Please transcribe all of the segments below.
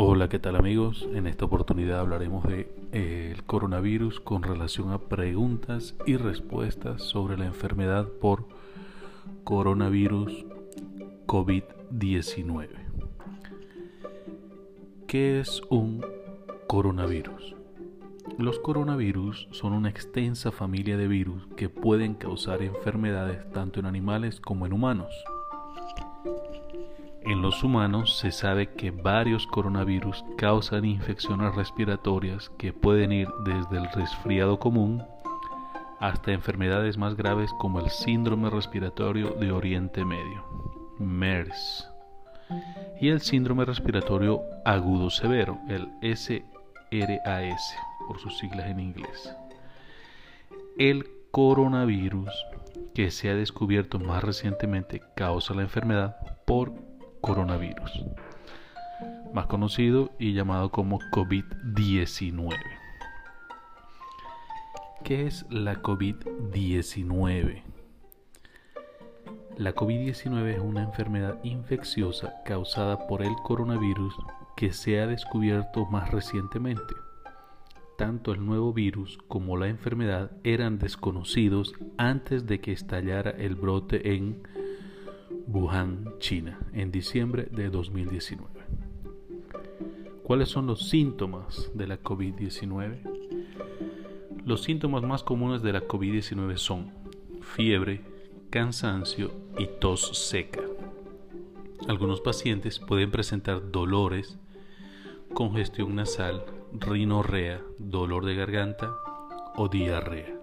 Hola, ¿qué tal amigos? En esta oportunidad hablaremos de eh, el coronavirus con relación a preguntas y respuestas sobre la enfermedad por coronavirus COVID-19. ¿Qué es un coronavirus? Los coronavirus son una extensa familia de virus que pueden causar enfermedades tanto en animales como en humanos. En los humanos se sabe que varios coronavirus causan infecciones respiratorias que pueden ir desde el resfriado común hasta enfermedades más graves como el síndrome respiratorio de Oriente Medio, MERS, y el síndrome respiratorio agudo severo, el SRAS, por sus siglas en inglés. El coronavirus que se ha descubierto más recientemente causa la enfermedad por coronavirus, más conocido y llamado como COVID-19. ¿Qué es la COVID-19? La COVID-19 es una enfermedad infecciosa causada por el coronavirus que se ha descubierto más recientemente. Tanto el nuevo virus como la enfermedad eran desconocidos antes de que estallara el brote en Wuhan, China, en diciembre de 2019. ¿Cuáles son los síntomas de la COVID-19? Los síntomas más comunes de la COVID-19 son fiebre, cansancio y tos seca. Algunos pacientes pueden presentar dolores, congestión nasal, rinorrea, dolor de garganta o diarrea.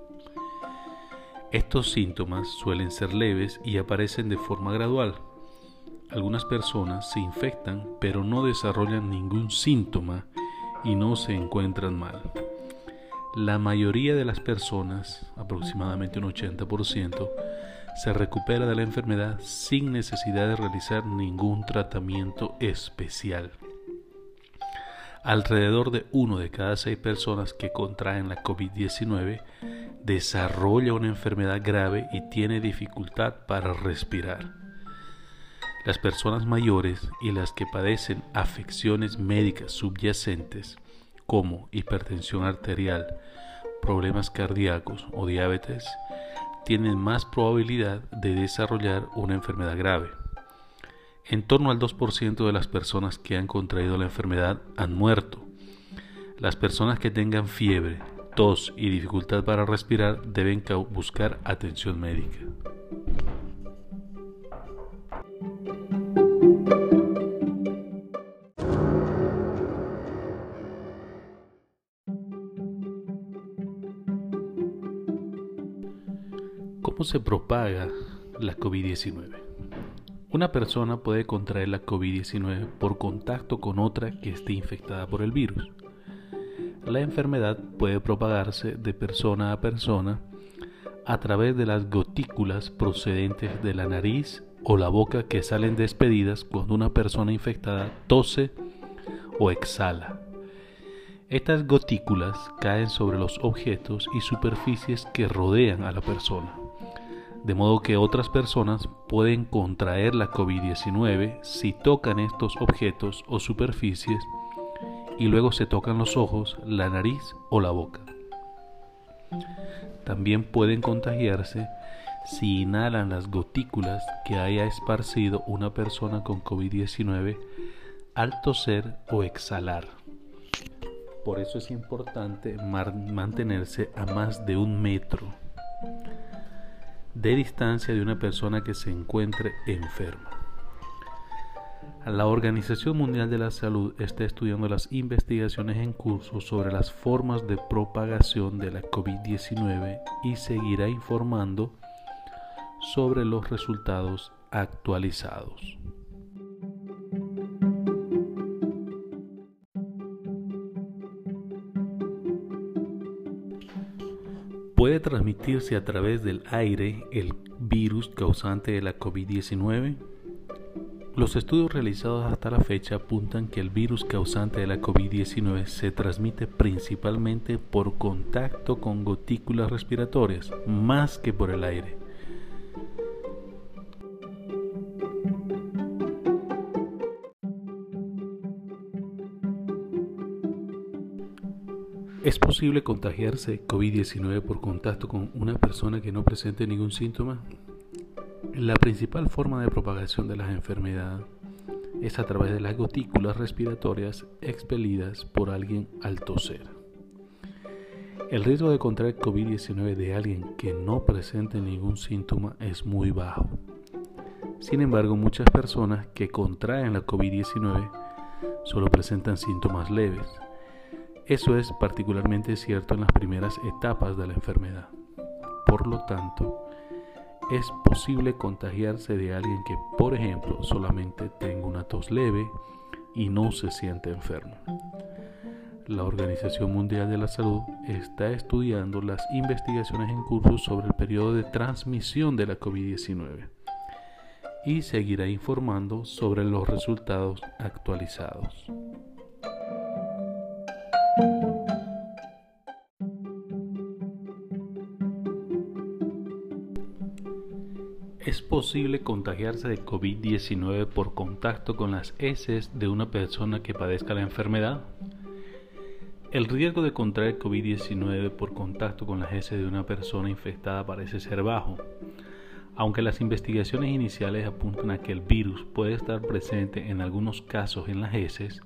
Estos síntomas suelen ser leves y aparecen de forma gradual. Algunas personas se infectan pero no desarrollan ningún síntoma y no se encuentran mal. La mayoría de las personas, aproximadamente un 80%, se recupera de la enfermedad sin necesidad de realizar ningún tratamiento especial. Alrededor de uno de cada seis personas que contraen la COVID-19 desarrolla una enfermedad grave y tiene dificultad para respirar. Las personas mayores y las que padecen afecciones médicas subyacentes como hipertensión arterial, problemas cardíacos o diabetes tienen más probabilidad de desarrollar una enfermedad grave. En torno al 2% de las personas que han contraído la enfermedad han muerto. Las personas que tengan fiebre, tos y dificultad para respirar deben buscar atención médica. ¿Cómo se propaga la COVID-19? Una persona puede contraer la COVID-19 por contacto con otra que esté infectada por el virus. La enfermedad puede propagarse de persona a persona a través de las gotículas procedentes de la nariz o la boca que salen despedidas cuando una persona infectada tose o exhala. Estas gotículas caen sobre los objetos y superficies que rodean a la persona, de modo que otras personas pueden contraer la COVID-19 si tocan estos objetos o superficies y luego se tocan los ojos, la nariz o la boca. También pueden contagiarse si inhalan las gotículas que haya esparcido una persona con COVID-19 al toser o exhalar. Por eso es importante mantenerse a más de un metro de distancia de una persona que se encuentre enferma. La Organización Mundial de la Salud está estudiando las investigaciones en curso sobre las formas de propagación de la COVID-19 y seguirá informando sobre los resultados actualizados. ¿Puede transmitirse a través del aire el virus causante de la COVID-19? Los estudios realizados hasta la fecha apuntan que el virus causante de la COVID-19 se transmite principalmente por contacto con gotículas respiratorias, más que por el aire. ¿Es posible contagiarse COVID-19 por contacto con una persona que no presente ningún síntoma? La principal forma de propagación de las enfermedades es a través de las gotículas respiratorias expelidas por alguien al toser. El riesgo de contraer COVID-19 de alguien que no presente ningún síntoma es muy bajo. Sin embargo, muchas personas que contraen la COVID-19 solo presentan síntomas leves eso es particularmente cierto en las primeras etapas de la enfermedad. Por lo tanto, es posible contagiarse de alguien que, por ejemplo, solamente tenga una tos leve y no se siente enfermo. La Organización Mundial de la Salud está estudiando las investigaciones en curso sobre el periodo de transmisión de la COVID-19 y seguirá informando sobre los resultados actualizados. ¿Es posible contagiarse de COVID-19 por contacto con las heces de una persona que padezca la enfermedad? El riesgo de contraer COVID-19 por contacto con las heces de una persona infectada parece ser bajo, aunque las investigaciones iniciales apuntan a que el virus puede estar presente en algunos casos en las heces,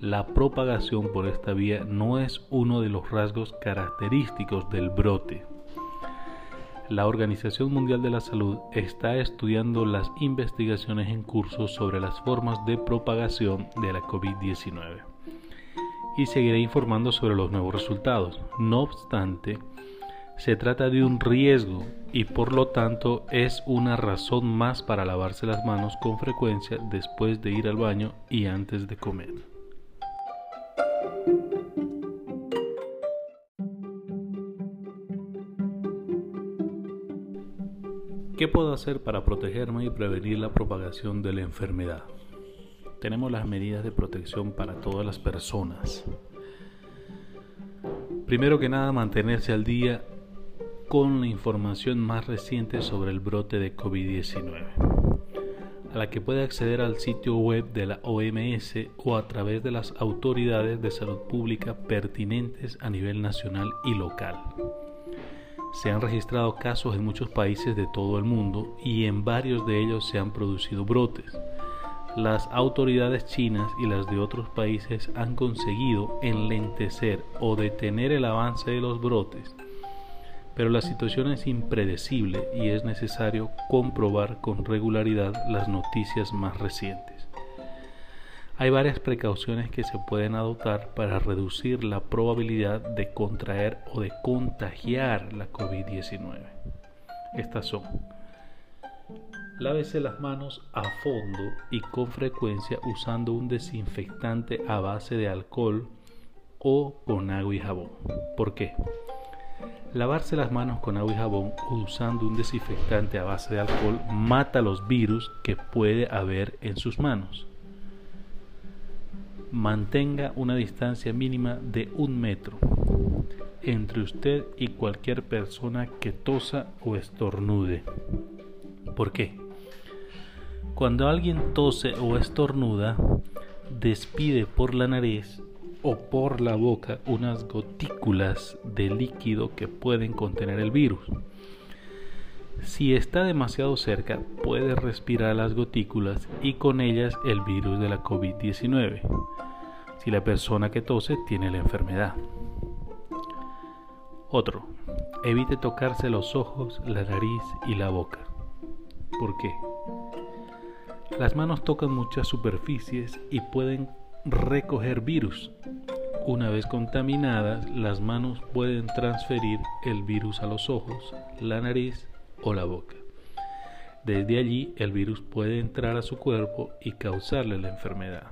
la propagación por esta vía no es uno de los rasgos característicos del brote. La Organización Mundial de la Salud está estudiando las investigaciones en curso sobre las formas de propagación de la COVID-19 y seguirá informando sobre los nuevos resultados. No obstante, se trata de un riesgo y por lo tanto es una razón más para lavarse las manos con frecuencia después de ir al baño y antes de comer. ¿Qué puedo hacer para protegerme y prevenir la propagación de la enfermedad? Tenemos las medidas de protección para todas las personas. Primero que nada, mantenerse al día con la información más reciente sobre el brote de COVID-19, a la que puede acceder al sitio web de la OMS o a través de las autoridades de salud pública pertinentes a nivel nacional y local. Se han registrado casos en muchos países de todo el mundo y en varios de ellos se han producido brotes. Las autoridades chinas y las de otros países han conseguido enlentecer o detener el avance de los brotes, pero la situación es impredecible y es necesario comprobar con regularidad las noticias más recientes. Hay varias precauciones que se pueden adoptar para reducir la probabilidad de contraer o de contagiar la COVID-19. Estas son, lávese las manos a fondo y con frecuencia usando un desinfectante a base de alcohol o con agua y jabón. ¿Por qué? Lavarse las manos con agua y jabón o usando un desinfectante a base de alcohol mata los virus que puede haber en sus manos mantenga una distancia mínima de un metro entre usted y cualquier persona que tosa o estornude. ¿Por qué? Cuando alguien tose o estornuda, despide por la nariz o por la boca unas gotículas de líquido que pueden contener el virus. Si está demasiado cerca, puede respirar las gotículas y con ellas el virus de la COVID-19, si la persona que tose tiene la enfermedad. Otro, evite tocarse los ojos, la nariz y la boca. ¿Por qué? Las manos tocan muchas superficies y pueden recoger virus. Una vez contaminadas, las manos pueden transferir el virus a los ojos, la nariz o la boca. Desde allí el virus puede entrar a su cuerpo y causarle la enfermedad.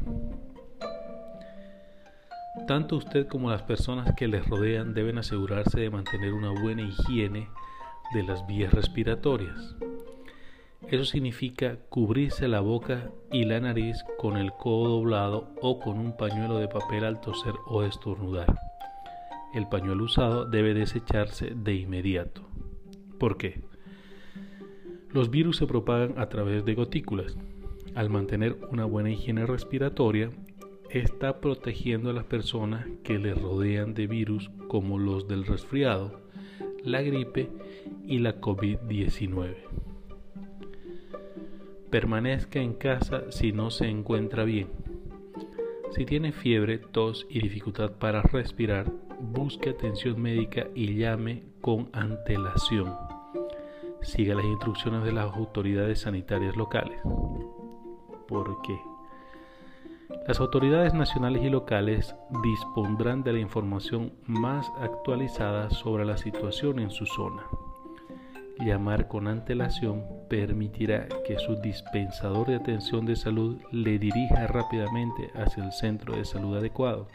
Tanto usted como las personas que les rodean deben asegurarse de mantener una buena higiene de las vías respiratorias. Eso significa cubrirse la boca y la nariz con el codo doblado o con un pañuelo de papel al toser o estornudar. El pañuelo usado debe desecharse de inmediato. ¿Por qué? Los virus se propagan a través de gotículas. Al mantener una buena higiene respiratoria, está protegiendo a las personas que le rodean de virus como los del resfriado, la gripe y la COVID-19. Permanezca en casa si no se encuentra bien. Si tiene fiebre, tos y dificultad para respirar, busque atención médica y llame con antelación. Siga las instrucciones de las autoridades sanitarias locales. ¿Por qué? Las autoridades nacionales y locales dispondrán de la información más actualizada sobre la situación en su zona. Llamar con antelación permitirá que su dispensador de atención de salud le dirija rápidamente hacia el centro de salud adecuado.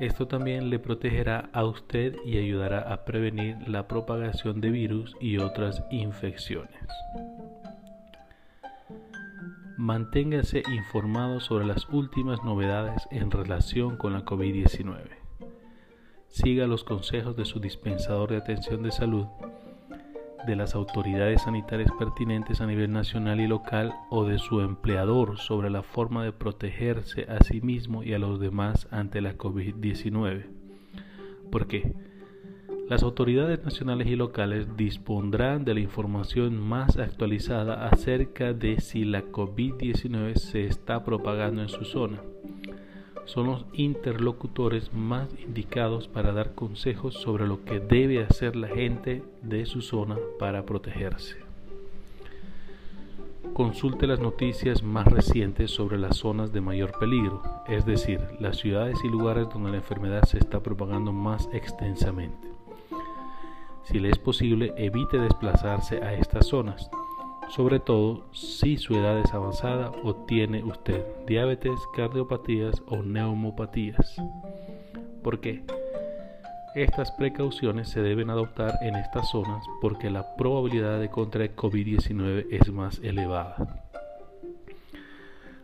Esto también le protegerá a usted y ayudará a prevenir la propagación de virus y otras infecciones. Manténgase informado sobre las últimas novedades en relación con la COVID-19. Siga los consejos de su dispensador de atención de salud, de las autoridades sanitarias pertinentes a nivel nacional y local o de su empleador sobre la forma de protegerse a sí mismo y a los demás ante la COVID-19. ¿Por qué? Las autoridades nacionales y locales dispondrán de la información más actualizada acerca de si la COVID-19 se está propagando en su zona. Son los interlocutores más indicados para dar consejos sobre lo que debe hacer la gente de su zona para protegerse. Consulte las noticias más recientes sobre las zonas de mayor peligro, es decir, las ciudades y lugares donde la enfermedad se está propagando más extensamente. Si le es posible, evite desplazarse a estas zonas, sobre todo si su edad es avanzada o tiene usted diabetes, cardiopatías o neumopatías. ¿Por qué? Estas precauciones se deben adoptar en estas zonas porque la probabilidad de contraer COVID-19 es más elevada.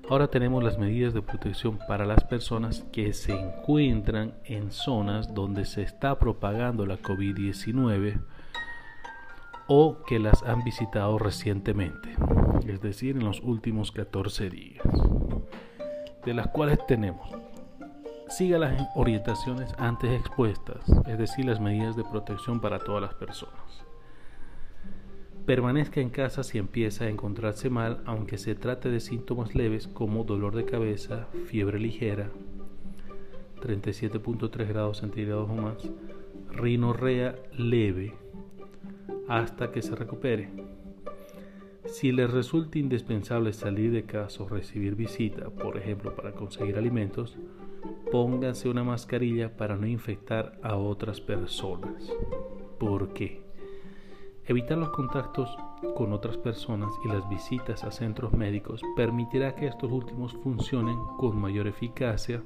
Ahora tenemos las medidas de protección para las personas que se encuentran en zonas donde se está propagando la COVID-19 o que las han visitado recientemente, es decir, en los últimos 14 días, de las cuales tenemos siga las orientaciones antes expuestas, es decir, las medidas de protección para todas las personas. Permanezca en casa si empieza a encontrarse mal, aunque se trate de síntomas leves como dolor de cabeza, fiebre ligera, 37.3 grados centígrados o más, rinorrea leve, hasta que se recupere. Si le resulta indispensable salir de casa o recibir visita, por ejemplo para conseguir alimentos, pónganse una mascarilla para no infectar a otras personas. ¿Por qué? Evitar los contactos con otras personas y las visitas a centros médicos permitirá que estos últimos funcionen con mayor eficacia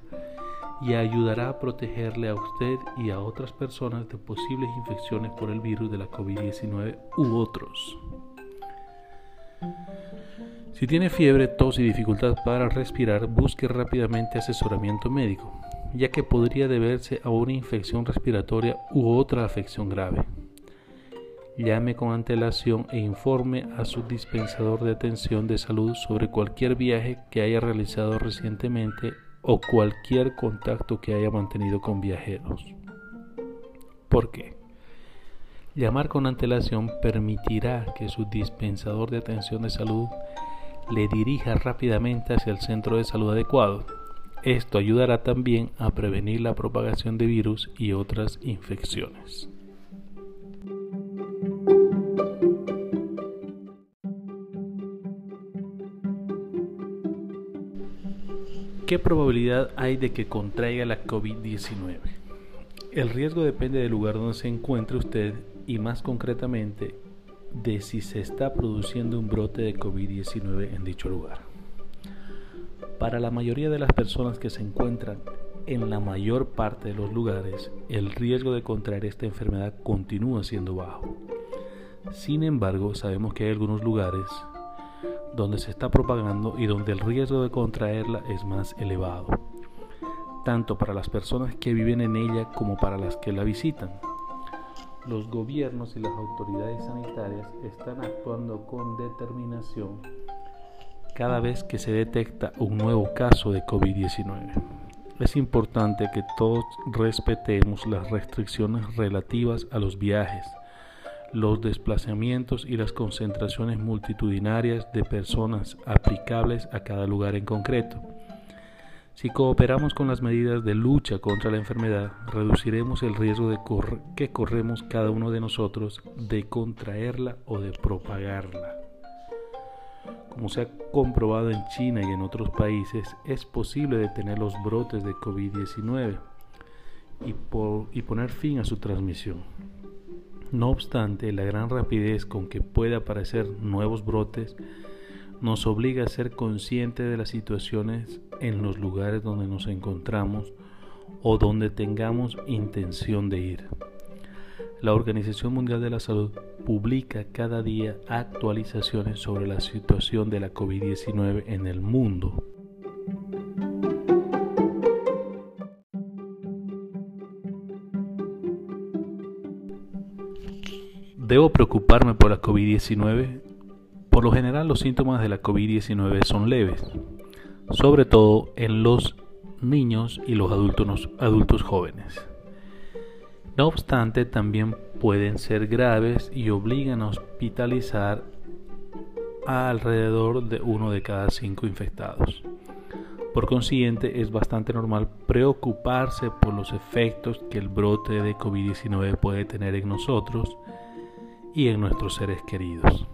y ayudará a protegerle a usted y a otras personas de posibles infecciones por el virus de la COVID-19 u otros. Si tiene fiebre, tos y dificultad para respirar, busque rápidamente asesoramiento médico, ya que podría deberse a una infección respiratoria u otra afección grave llame con antelación e informe a su dispensador de atención de salud sobre cualquier viaje que haya realizado recientemente o cualquier contacto que haya mantenido con viajeros. ¿Por qué? Llamar con antelación permitirá que su dispensador de atención de salud le dirija rápidamente hacia el centro de salud adecuado. Esto ayudará también a prevenir la propagación de virus y otras infecciones. ¿Qué probabilidad hay de que contraiga la COVID-19? El riesgo depende del lugar donde se encuentre usted y más concretamente de si se está produciendo un brote de COVID-19 en dicho lugar. Para la mayoría de las personas que se encuentran en la mayor parte de los lugares, el riesgo de contraer esta enfermedad continúa siendo bajo. Sin embargo, sabemos que hay algunos lugares donde se está propagando y donde el riesgo de contraerla es más elevado, tanto para las personas que viven en ella como para las que la visitan. Los gobiernos y las autoridades sanitarias están actuando con determinación cada vez que se detecta un nuevo caso de COVID-19. Es importante que todos respetemos las restricciones relativas a los viajes, los desplazamientos y las concentraciones multitudinarias de personas aplicables a cada lugar en concreto. Si cooperamos con las medidas de lucha contra la enfermedad, reduciremos el riesgo de que corremos cada uno de nosotros de contraerla o de propagarla. Como se ha comprobado en China y en otros países, es posible detener los brotes de COVID-19 y, y poner fin a su transmisión. No obstante, la gran rapidez con que puede aparecer nuevos brotes nos obliga a ser conscientes de las situaciones en los lugares donde nos encontramos o donde tengamos intención de ir. La Organización Mundial de la Salud publica cada día actualizaciones sobre la situación de la COVID-19 en el mundo. ¿Debo preocuparme por la COVID-19? Por lo general los síntomas de la COVID-19 son leves, sobre todo en los niños y los adultos, jóvenes. No obstante, también pueden ser graves y obligan a hospitalizar a alrededor de uno de cada cinco infectados. Por consiguiente, es bastante normal preocuparse por los efectos que el brote de COVID-19 puede tener en nosotros y en nuestros seres queridos.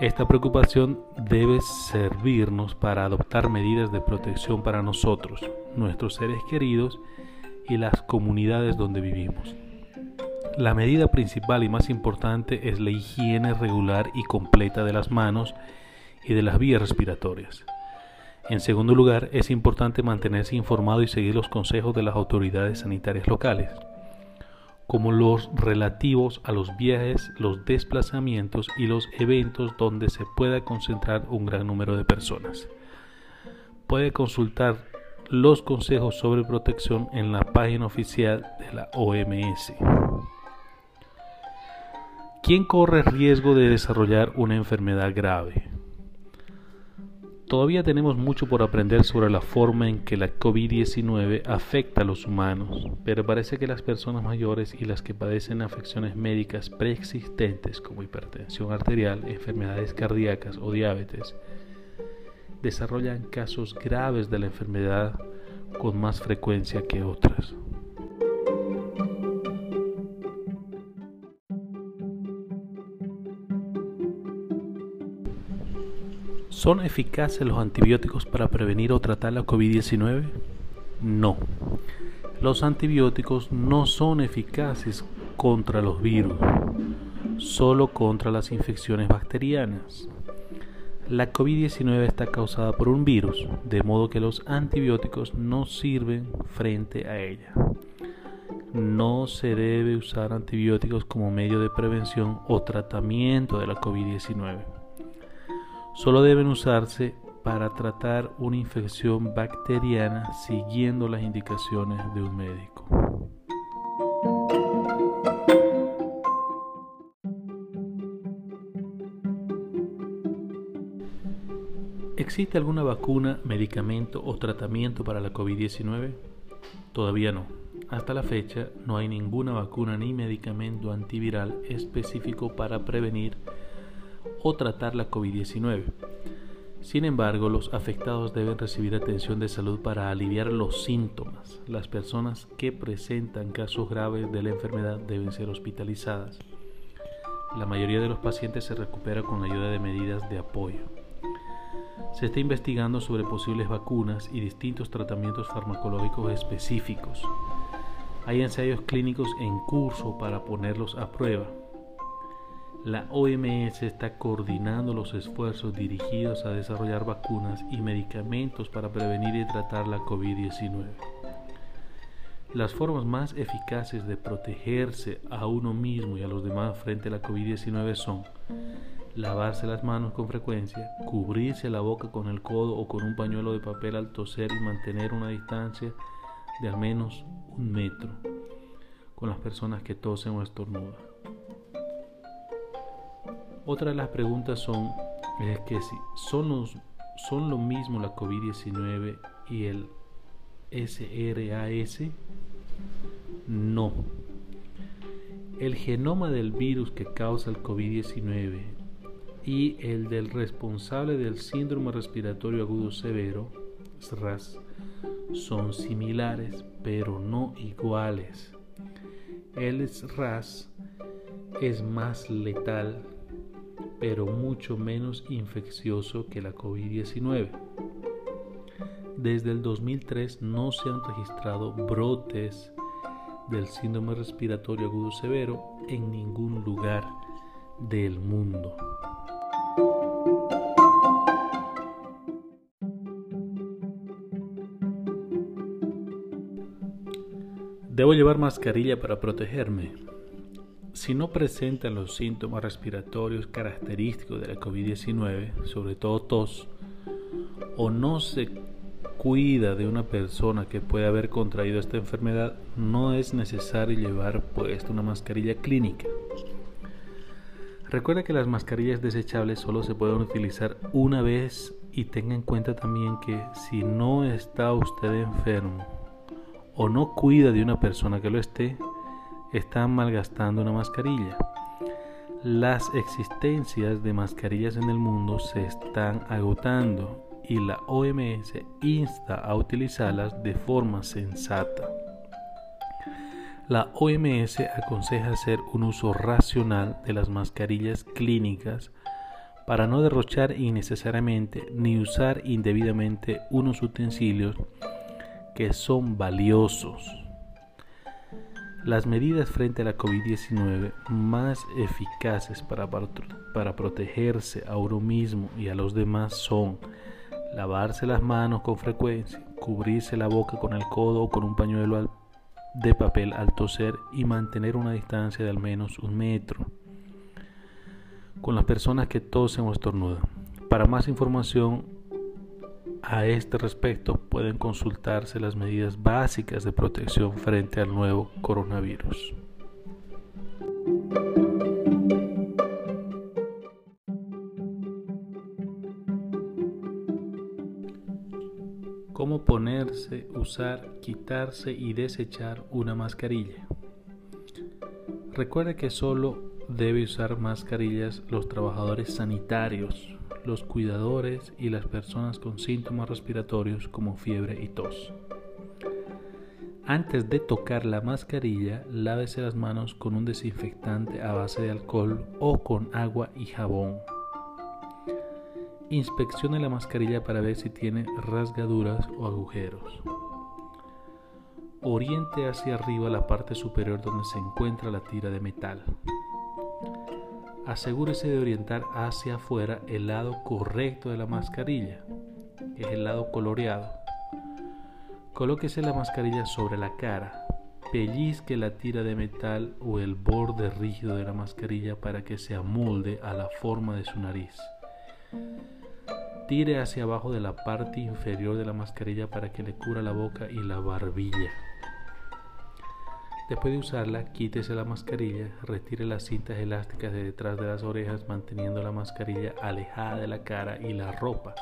Esta preocupación debe servirnos para adoptar medidas de protección para nosotros, nuestros seres queridos y las comunidades donde vivimos. La medida principal y más importante es la higiene regular y completa de las manos y de las vías respiratorias. En segundo lugar, es importante mantenerse informado y seguir los consejos de las autoridades sanitarias locales, como los relativos a los viajes, los desplazamientos y los eventos donde se pueda concentrar un gran número de personas. Puede consultar los consejos sobre protección en la página oficial de la OMS. ¿Quién corre riesgo de desarrollar una enfermedad grave? Todavía tenemos mucho por aprender sobre la forma en que la COVID-19 afecta a los humanos, pero parece que las personas mayores y las que padecen afecciones médicas preexistentes como hipertensión arterial, enfermedades cardíacas o diabetes desarrollan casos graves de la enfermedad con más frecuencia que otras. ¿Son eficaces los antibióticos para prevenir o tratar la COVID-19? No. Los antibióticos no son eficaces contra los virus, solo contra las infecciones bacterianas. La COVID-19 está causada por un virus, de modo que los antibióticos no sirven frente a ella. No se debe usar antibióticos como medio de prevención o tratamiento de la COVID-19. Solo deben usarse para tratar una infección bacteriana siguiendo las indicaciones de un médico. ¿Existe alguna vacuna, medicamento o tratamiento para la COVID-19? Todavía no. Hasta la fecha no hay ninguna vacuna ni medicamento antiviral específico para prevenir o tratar la COVID-19. Sin embargo, los afectados deben recibir atención de salud para aliviar los síntomas. Las personas que presentan casos graves de la enfermedad deben ser hospitalizadas. La mayoría de los pacientes se recupera con ayuda de medidas de apoyo. Se está investigando sobre posibles vacunas y distintos tratamientos farmacológicos específicos. Hay ensayos clínicos en curso para ponerlos a prueba. La OMS está coordinando los esfuerzos dirigidos a desarrollar vacunas y medicamentos para prevenir y tratar la COVID-19. Las formas más eficaces de protegerse a uno mismo y a los demás frente a la COVID-19 son lavarse las manos con frecuencia, cubrirse la boca con el codo o con un pañuelo de papel al toser y mantener una distancia de al menos un metro con las personas que tosen o estornudan. Otra de las preguntas son, es que si son, son lo mismo la COVID-19 y el SRAS, no. El genoma del virus que causa el COVID-19 y el del responsable del síndrome respiratorio agudo severo, SRAS, son similares pero no iguales. El SRAS es más letal pero mucho menos infeccioso que la COVID-19. Desde el 2003 no se han registrado brotes del síndrome respiratorio agudo severo en ningún lugar del mundo. Debo llevar mascarilla para protegerme. Si no presentan los síntomas respiratorios característicos de la COVID-19, sobre todo tos, o no se cuida de una persona que puede haber contraído esta enfermedad, no es necesario llevar puesta una mascarilla clínica. Recuerda que las mascarillas desechables solo se pueden utilizar una vez y tenga en cuenta también que si no está usted enfermo o no cuida de una persona que lo esté, están malgastando una mascarilla. Las existencias de mascarillas en el mundo se están agotando y la OMS insta a utilizarlas de forma sensata. La OMS aconseja hacer un uso racional de las mascarillas clínicas para no derrochar innecesariamente ni usar indebidamente unos utensilios que son valiosos. Las medidas frente a la COVID-19 más eficaces para, para protegerse a uno mismo y a los demás son lavarse las manos con frecuencia, cubrirse la boca con el codo o con un pañuelo de papel al toser y mantener una distancia de al menos un metro con las personas que tosen o estornudan. Para más información a este respecto pueden consultarse las medidas básicas de protección frente al nuevo coronavirus. Cómo ponerse, usar, quitarse y desechar una mascarilla. Recuerde que solo debe usar mascarillas los trabajadores sanitarios los cuidadores y las personas con síntomas respiratorios como fiebre y tos. Antes de tocar la mascarilla, lávese las manos con un desinfectante a base de alcohol o con agua y jabón. Inspeccione la mascarilla para ver si tiene rasgaduras o agujeros. Oriente hacia arriba la parte superior donde se encuentra la tira de metal asegúrese de orientar hacia afuera el lado correcto de la mascarilla, que es el lado coloreado. Colóquese la mascarilla sobre la cara, pellizque la tira de metal o el borde rígido de la mascarilla para que se amolde a la forma de su nariz. Tire hacia abajo de la parte inferior de la mascarilla para que le cubra la boca y la barbilla. Después de usarla, quítese la mascarilla, retire las cintas elásticas de detrás de las orejas manteniendo la mascarilla alejada de la cara y la ropa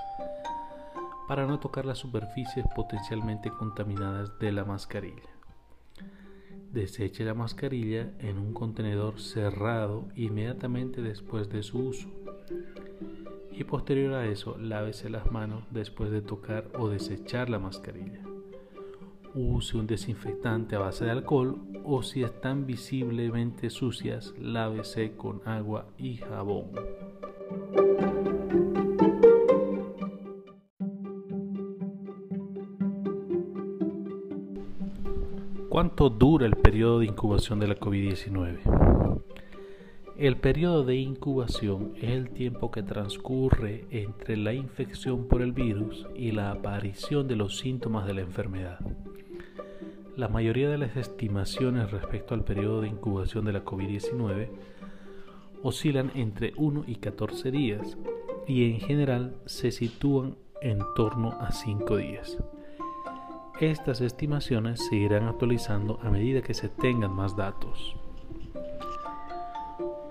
para no tocar las superficies potencialmente contaminadas de la mascarilla. Deseche la mascarilla en un contenedor cerrado inmediatamente después de su uso. Y posterior a eso, lávese las manos después de tocar o desechar la mascarilla use un desinfectante a base de alcohol o si están visiblemente sucias, lávese con agua y jabón. ¿Cuánto dura el periodo de incubación de la COVID-19? El periodo de incubación es el tiempo que transcurre entre la infección por el virus y la aparición de los síntomas de la enfermedad. La mayoría de las estimaciones respecto al periodo de incubación de la COVID-19 oscilan entre 1 y 14 días y en general se sitúan en torno a 5 días. Estas estimaciones se irán actualizando a medida que se tengan más datos.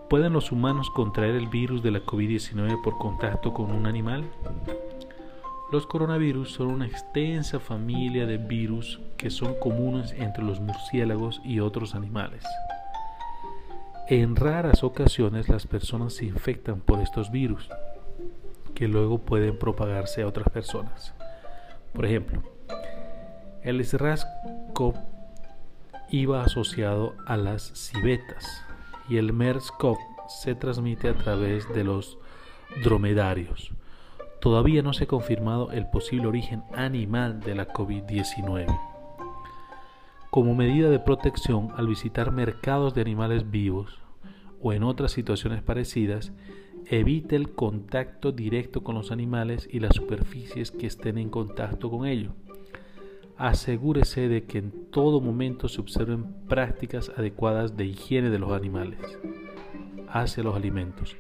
¿Pueden los humanos contraer el virus de la COVID-19 por contacto con un animal? Los coronavirus son una extensa familia de virus que son comunes entre los murciélagos y otros animales. En raras ocasiones las personas se infectan por estos virus, que luego pueden propagarse a otras personas. Por ejemplo, el SRAS-CoV iba asociado a las civetas y el MERS-CoV se transmite a través de los dromedarios. Todavía no se ha confirmado el posible origen animal de la COVID-19. Como medida de protección, al visitar mercados de animales vivos o en otras situaciones parecidas, evite el contacto directo con los animales y las superficies que estén en contacto con ellos. Asegúrese de que en todo momento se observen prácticas adecuadas de higiene de los animales hacia los alimentos.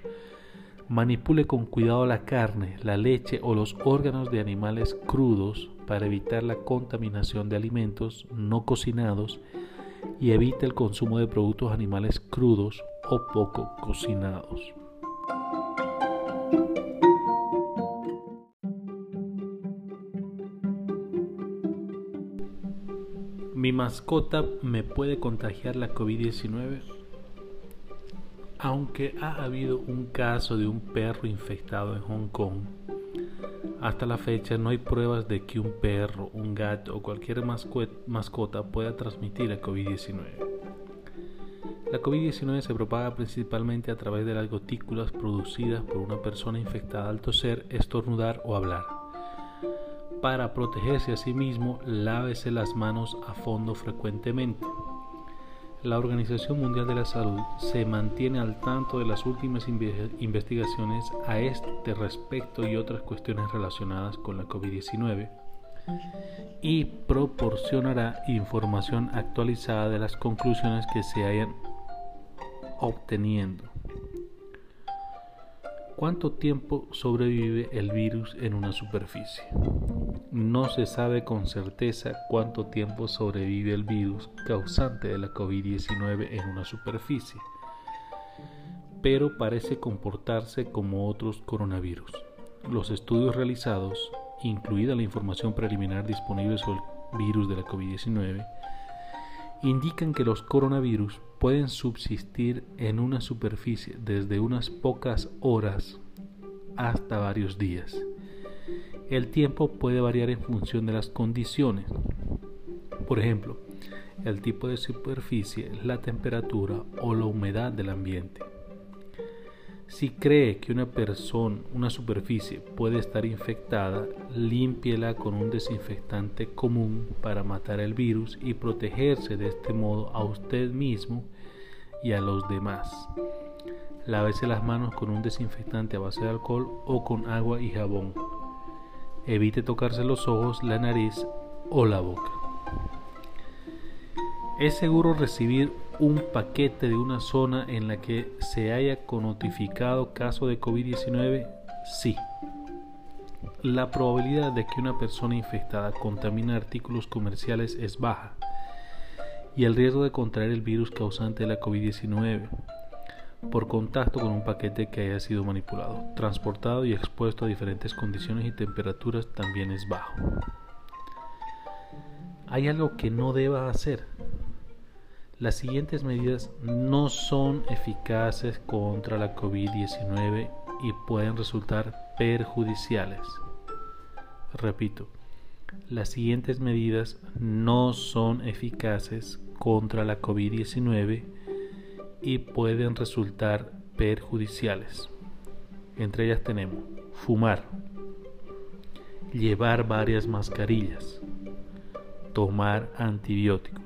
Manipule con cuidado la carne, la leche o los órganos de animales crudos para evitar la contaminación de alimentos no cocinados y evite el consumo de productos animales crudos o poco cocinados. ¿Mi mascota me puede contagiar la COVID-19? Aunque ha habido un caso de un perro infectado en Hong Kong, hasta la fecha no hay pruebas de que un perro, un gato o cualquier mascota pueda transmitir la COVID-19. La COVID-19 se propaga principalmente a través de las gotículas producidas por una persona infectada al toser, estornudar o hablar. Para protegerse a sí mismo, lávese las manos a fondo frecuentemente. La Organización Mundial de la Salud se mantiene al tanto de las últimas investigaciones a este respecto y otras cuestiones relacionadas con la COVID-19 y proporcionará información actualizada de las conclusiones que se hayan obteniendo. ¿Cuánto tiempo sobrevive el virus en una superficie? No se sabe con certeza cuánto tiempo sobrevive el virus causante de la COVID-19 en una superficie, pero parece comportarse como otros coronavirus. Los estudios realizados, incluida la información preliminar disponible sobre el virus de la COVID-19, indican que los coronavirus pueden subsistir en una superficie desde unas pocas horas hasta varios días. El tiempo puede variar en función de las condiciones. Por ejemplo, el tipo de superficie, la temperatura o la humedad del ambiente. Si cree que una persona, una superficie puede estar infectada, límpiela con un desinfectante común para matar el virus y protegerse de este modo a usted mismo y a los demás. Lávese las manos con un desinfectante a base de alcohol o con agua y jabón. Evite tocarse los ojos, la nariz o la boca. Es seguro recibir un paquete de una zona en la que se haya notificado caso de COVID-19? Sí. La probabilidad de que una persona infectada contamine artículos comerciales es baja y el riesgo de contraer el virus causante de la COVID-19 por contacto con un paquete que haya sido manipulado, transportado y expuesto a diferentes condiciones y temperaturas también es bajo. ¿Hay algo que no deba hacer? Las siguientes medidas no son eficaces contra la COVID-19 y pueden resultar perjudiciales. Repito, las siguientes medidas no son eficaces contra la COVID-19 y pueden resultar perjudiciales. Entre ellas tenemos fumar, llevar varias mascarillas, tomar antibióticos.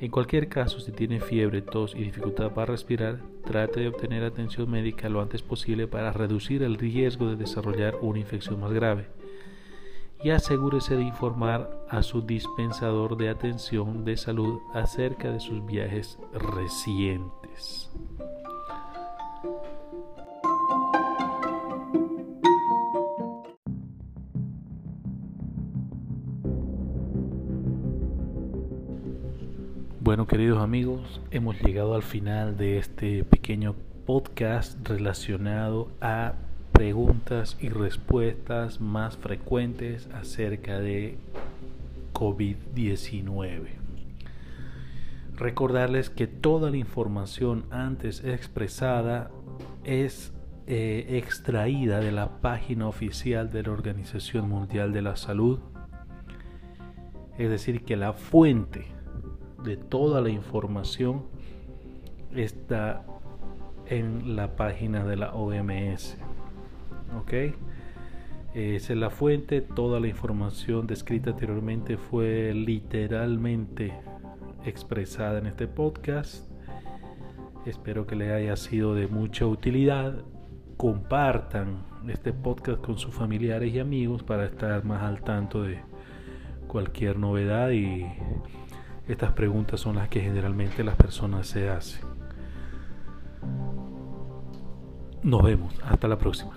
En cualquier caso, si tiene fiebre, tos y dificultad para respirar, trate de obtener atención médica lo antes posible para reducir el riesgo de desarrollar una infección más grave. Y asegúrese de informar a su dispensador de atención de salud acerca de sus viajes recientes. Bueno, queridos amigos, hemos llegado al final de este pequeño podcast relacionado a preguntas y respuestas más frecuentes acerca de COVID-19. Recordarles que toda la información antes expresada es eh, extraída de la página oficial de la Organización Mundial de la Salud. Es decir, que la fuente de toda la información está en la página de la OMS. ¿Ok? Es la fuente. Toda la información descrita anteriormente fue literalmente expresada en este podcast. Espero que le haya sido de mucha utilidad. Compartan este podcast con sus familiares y amigos para estar más al tanto de cualquier novedad y estas preguntas son las que generalmente las personas se hacen. Nos vemos. Hasta la próxima.